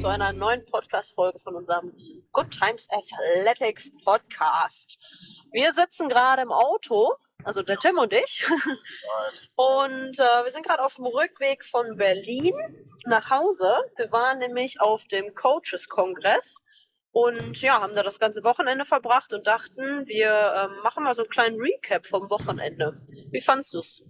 zu einer neuen Podcast-Folge von unserem Good Times Athletics Podcast. Wir sitzen gerade im Auto, also der Tim und ich, und äh, wir sind gerade auf dem Rückweg von Berlin nach Hause. Wir waren nämlich auf dem Coaches-Kongress und ja, haben da das ganze Wochenende verbracht und dachten, wir ähm, machen mal so einen kleinen Recap vom Wochenende. Wie fandst du's?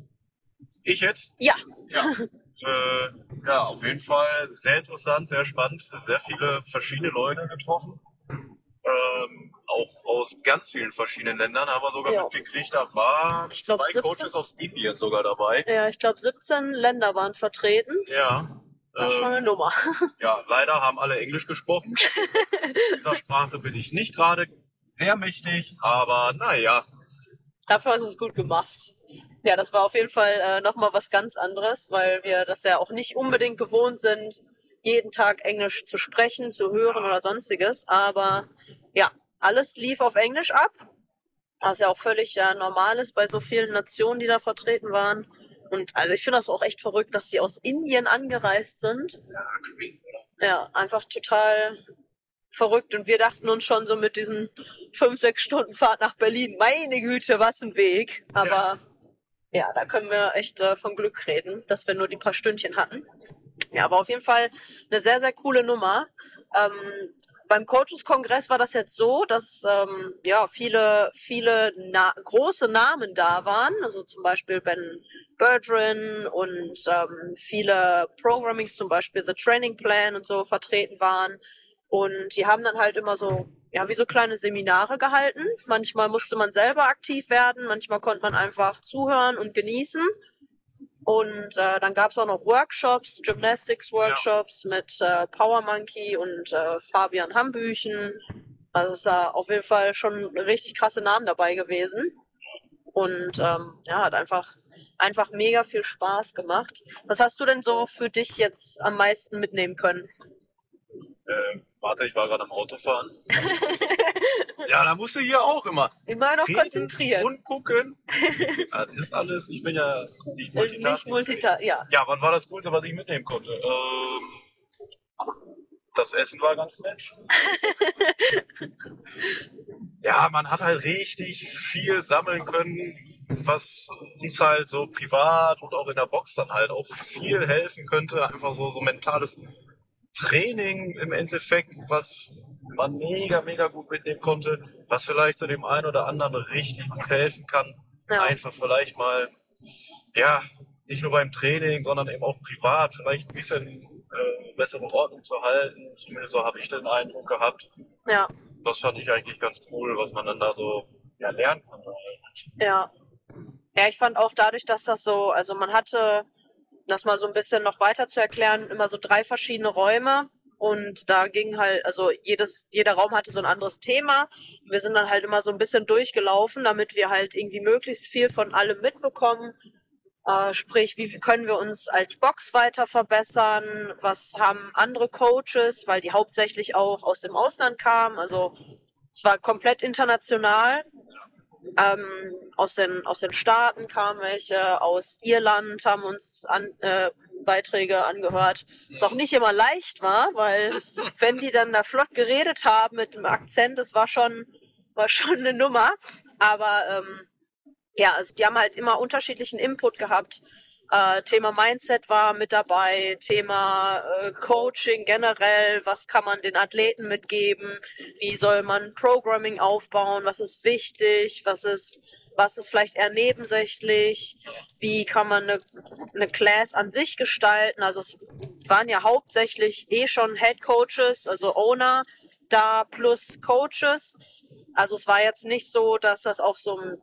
Ich jetzt? Ja. Ja. äh, ja, auf jeden Fall sehr interessant, sehr spannend, sehr viele verschiedene Leute getroffen. Ähm, auch aus ganz vielen verschiedenen Ländern haben wir sogar Ja. mitgekriegt, da waren Ich glaub, zwei 17. Coaches aus Indien sogar dabei. Ja, ich glaube 17 Länder waren vertreten. Ja. Das ist schon eine Ähm, Nummer. ja, leider haben alle Englisch gesprochen. In dieser Sprache bin ich nicht gerade sehr mächtig, aber naja. Dafür ist es gut gemacht. Ja, das war auf jeden Fall äh, nochmal was ganz anderes, weil wir das ja auch nicht unbedingt gewohnt sind, jeden Tag Englisch zu sprechen, zu hören oder sonstiges. Aber ja, alles lief auf Englisch ab. Was ja auch völlig äh, normal ist bei so vielen Nationen, die da vertreten waren. Und also ich finde das auch echt verrückt, dass die aus Indien angereist sind. Ja, einfach total verrückt. Und wir dachten uns schon so mit diesen fünf, sechs Stunden Fahrt nach Berlin, meine Güte, was ein Weg. Aber ja, da können wir echt äh, von Glück reden, dass wir nur die paar Stündchen hatten. Ja, aber auf jeden Fall eine sehr, sehr coole Nummer. Ähm, beim Coaches-Kongress war das jetzt so, dass ähm, ja viele, viele na große Namen da waren, also zum Beispiel Ben Bergeron und ähm, viele Programmings, zum Beispiel The Training Plan und so vertreten waren. Und die haben dann halt immer so, ja, wie so kleine Seminare gehalten. Manchmal musste man selber aktiv werden, manchmal konnte man einfach zuhören und genießen. Und äh, dann gab es auch noch Workshops, Gymnastics-Workshops mit äh, Power Monkey und äh, Fabian Hambüchen. Also es war auf jeden Fall schon richtig krasse Namen dabei gewesen. Und ähm, ja, hat einfach, einfach mega viel Spaß gemacht. Was hast du denn so für dich jetzt am meisten mitnehmen können? Äh, warte, ich war gerade am Autofahren. ja, da musst du hier auch immer Immer noch reden konzentriert. und gucken. Das ist alles. Ich bin ja nicht Multitasking. Nicht Multita ja. Ja, was war das Coolste, was ich mitnehmen konnte? Ähm, das Essen war ganz nett. ja, man hat halt richtig viel sammeln können, was uns halt so privat und auch in der Box dann halt auch viel helfen könnte. Einfach so, so mentales Training im Endeffekt, was man mega, mega gut mitnehmen konnte, was vielleicht zu dem einen oder anderen richtig gut helfen kann. Ja. Einfach vielleicht mal, ja, nicht nur beim Training, sondern eben auch privat vielleicht ein bisschen äh, bessere Ordnung zu halten. Zumindest so habe ich den Eindruck gehabt. ja, Das fand ich eigentlich ganz cool, was man dann da so ja, lernen kann. ja. Ja, ich fand auch dadurch, dass das so, also man hatte, das mal so ein bisschen noch weiter zu erklären, immer so drei verschiedene Räume. Und da ging halt, also jedes, jeder Raum hatte so ein anderes Thema. Wir sind dann halt immer so ein bisschen durchgelaufen, damit wir halt irgendwie möglichst viel von allem mitbekommen. Äh, sprich, wie können wir uns als Box weiter verbessern? Was haben andere Coaches, weil die hauptsächlich auch aus dem Ausland kamen. Also es war komplett international. Ähm, aus, den, aus den Staaten kamen welche, aus Irland haben uns an, äh, Beiträge angehört. Was auch nicht immer leicht war, weil wenn die dann da flott geredet haben mit dem Akzent, das war schon, war schon eine Nummer. Aber ähm, ja, also die haben halt immer unterschiedlichen Input gehabt. Äh, Thema Mindset war mit dabei, Thema äh, Coaching generell, was kann man den Athleten mitgeben, wie soll man Programming aufbauen, was ist wichtig, was ist, was ist vielleicht eher nebensächlich, wie kann man eine, eine Class an sich gestalten. Also es waren ja hauptsächlich eh schon Head Coaches, also Owner da plus Coaches. Also es war jetzt nicht so, dass das auf so einem,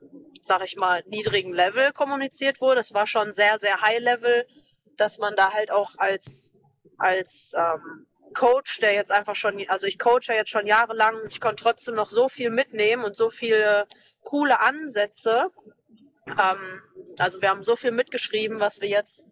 sag ich mal, niedrigen Level kommuniziert wurde. Es war schon sehr, sehr high level, dass man da halt auch als, als ähm, Coach, der jetzt einfach schon, also ich coache jetzt schon jahrelang, ich konnte trotzdem noch so viel mitnehmen und so viele coole Ansätze. Ähm, also wir haben so viel mitgeschrieben, was wir jetzt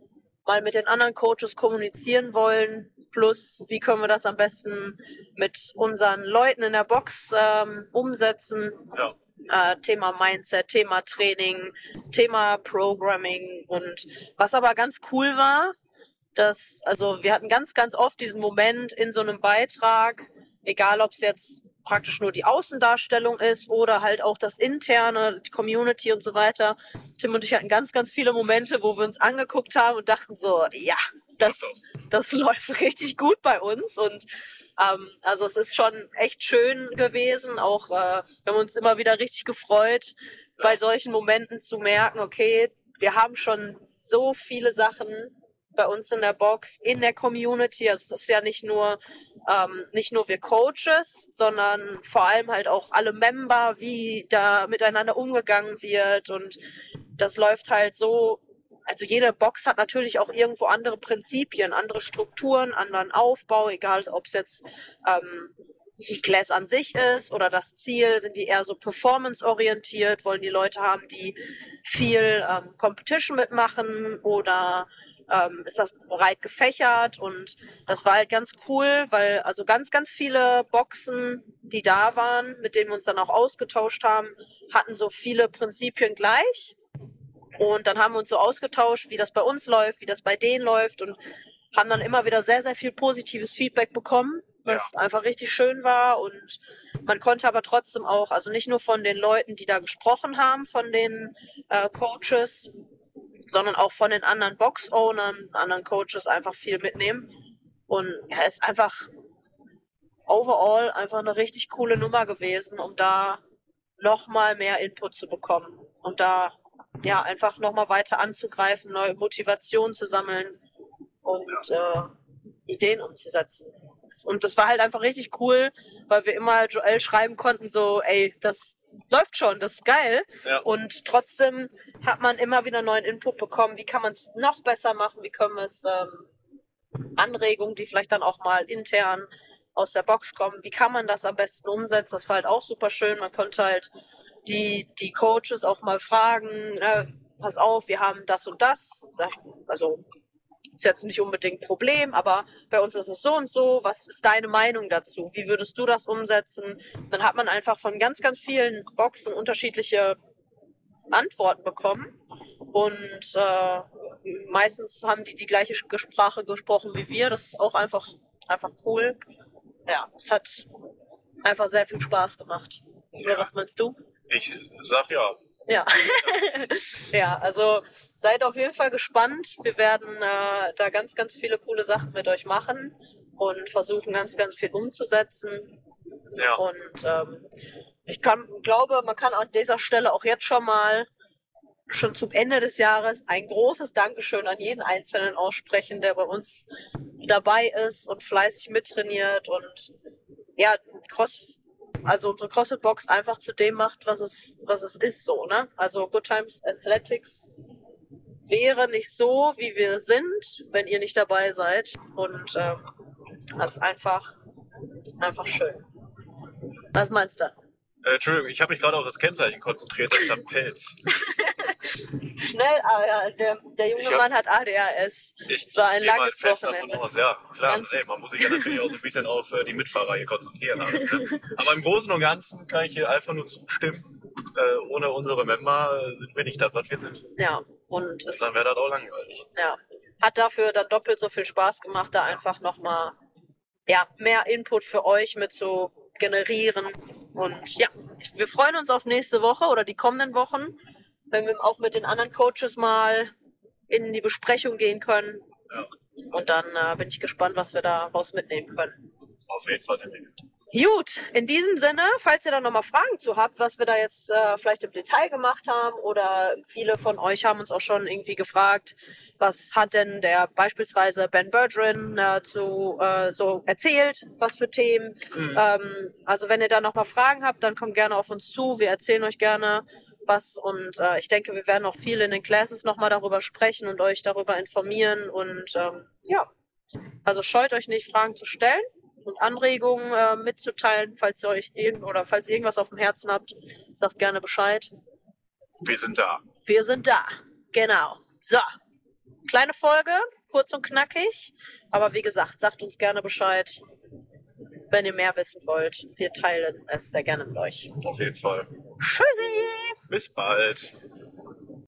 mal mit den anderen Coaches kommunizieren wollen. Plus, wie können wir das am besten mit unseren Leuten in der Box ähm, umsetzen? Ja. Äh, Thema Mindset, Thema Training, Thema Programming. Und was aber ganz cool war, dass, also wir hatten ganz, ganz oft diesen Moment in so einem Beitrag, egal ob es jetzt praktisch nur die Außendarstellung ist oder halt auch das interne, die Community und so weiter. Tim und ich hatten ganz, ganz viele Momente, wo wir uns angeguckt haben und dachten so, ja, das, das läuft richtig gut bei uns und ähm, also es ist schon echt schön gewesen. Auch äh, wir haben uns immer wieder richtig gefreut, bei solchen Momenten zu merken, okay, wir haben schon so viele Sachen bei uns in der Box, in der Community. Also es ist ja nicht nur, ähm, nicht nur wir Coaches, sondern vor allem halt auch alle Member, wie da miteinander umgegangen wird. Und das läuft halt so, also jede Box hat natürlich auch irgendwo andere Prinzipien, andere Strukturen, anderen Aufbau, egal ob es jetzt ähm, die Class an sich ist oder das Ziel, sind die eher so performance-orientiert, wollen die Leute haben, die viel ähm, Competition mitmachen oder ähm, ist das breit gefächert? Und das war halt ganz cool, weil also ganz, ganz viele Boxen, die da waren, mit denen wir uns dann auch ausgetauscht haben, hatten so viele Prinzipien gleich. Und dann haben wir uns so ausgetauscht, wie das bei uns läuft, wie das bei denen läuft und haben dann immer wieder sehr, sehr viel positives Feedback bekommen, was ja. einfach richtig schön war und man konnte aber trotzdem auch, also nicht nur von den Leuten, die da gesprochen haben, von den äh, Coaches, sondern auch von den anderen Box-Ownern, anderen Coaches einfach viel mitnehmen. Und ja, ist einfach overall einfach eine richtig coole Nummer gewesen, um da nochmal mehr Input zu bekommen und da ja einfach nochmal weiter anzugreifen, neue Motivation zu sammeln und äh, Ideen umzusetzen. Und das war halt einfach richtig cool, weil wir immer Joel schreiben konnten, so, ey, das, läuft schon, das ist geil. Ja. Und trotzdem hat man immer wieder neuen Input bekommen. Wie kann man es noch besser machen? Wie können wir es ähm, Anregungen, die vielleicht dann auch mal intern aus der Box kommen, wie kann man das am besten umsetzen? Das war halt auch super schön. Man konnte halt die, die Coaches auch mal fragen, ne, pass auf, wir haben das und das. Also ist jetzt nicht unbedingt ein Problem, aber bei uns ist es so und so. Was ist deine Meinung dazu? Wie würdest du das umsetzen? Dann hat man einfach von ganz, ganz vielen Boxen unterschiedliche Antworten bekommen. Und äh, meistens haben die die gleiche Sprache gesprochen wie wir. Das ist auch einfach, einfach cool. Ja, es hat einfach sehr viel Spaß gemacht. Ja. Was meinst du? Ich sag ja, ja. ja, also seid auf jeden Fall gespannt. Wir werden äh, da ganz, ganz viele coole Sachen mit euch machen und versuchen ganz, ganz viel umzusetzen. Ja. Und ähm, ich kann, glaube, man kann an dieser Stelle auch jetzt schon mal schon zum Ende des Jahres ein großes Dankeschön an jeden Einzelnen aussprechen, der bei uns dabei ist und fleißig mittrainiert und ja, Cross also unsere CrossFit-Box einfach zu dem macht, was es, was es ist, so, ne? Also Good Times Athletics wäre nicht so, wie wir sind, wenn ihr nicht dabei seid. Und ähm, das ist einfach, einfach schön. Was meinst du? Äh, Entschuldigung, ich habe mich gerade auf das Kennzeichen konzentriert, anstatt Pelz. Schnell, der, der junge hab, Mann hat ADHS. es war ein langes Wochenende. Aus. Ja, klar, ey, man muss sich ja natürlich auch so ein bisschen auf äh, die Mitfahrer hier konzentrieren. Alles, ne? Aber im Großen und Ganzen kann ich hier einfach nur zustimmen. Äh, ohne unsere Member äh, sind wir nicht das, was wir sind. Ja, und es, dann wäre das auch langweilig. Ja, hat dafür dann doppelt so viel Spaß gemacht, da einfach nochmal ja, mehr Input für euch mit zu generieren. Und ja, wir freuen uns auf nächste Woche oder die kommenden Wochen wenn wir auch mit den anderen Coaches mal in die Besprechung gehen können. Ja. Und dann äh, bin ich gespannt, was wir daraus mitnehmen können. Auf jeden Fall. Gut, in diesem Sinne, falls ihr da nochmal Fragen zu habt, was wir da jetzt äh, vielleicht im Detail gemacht haben oder viele von euch haben uns auch schon irgendwie gefragt, was hat denn der beispielsweise Ben Bergeron äh, zu, äh, so erzählt, was für Themen. Mhm. Ähm, also wenn ihr da nochmal Fragen habt, dann kommt gerne auf uns zu. Wir erzählen euch gerne, was und äh, ich denke, wir werden auch viel in den Classes nochmal darüber sprechen und euch darüber informieren und ähm, ja, also scheut euch nicht, Fragen zu stellen und Anregungen äh, mitzuteilen, falls ihr euch irgend oder falls ihr irgendwas auf dem Herzen habt, sagt gerne Bescheid. Wir sind da. Wir sind da, genau. So, kleine Folge, kurz und knackig, aber wie gesagt, sagt uns gerne Bescheid, wenn ihr mehr wissen wollt. Wir teilen es sehr gerne mit euch. Auf jeden Fall. Tschüssi! Bis bald.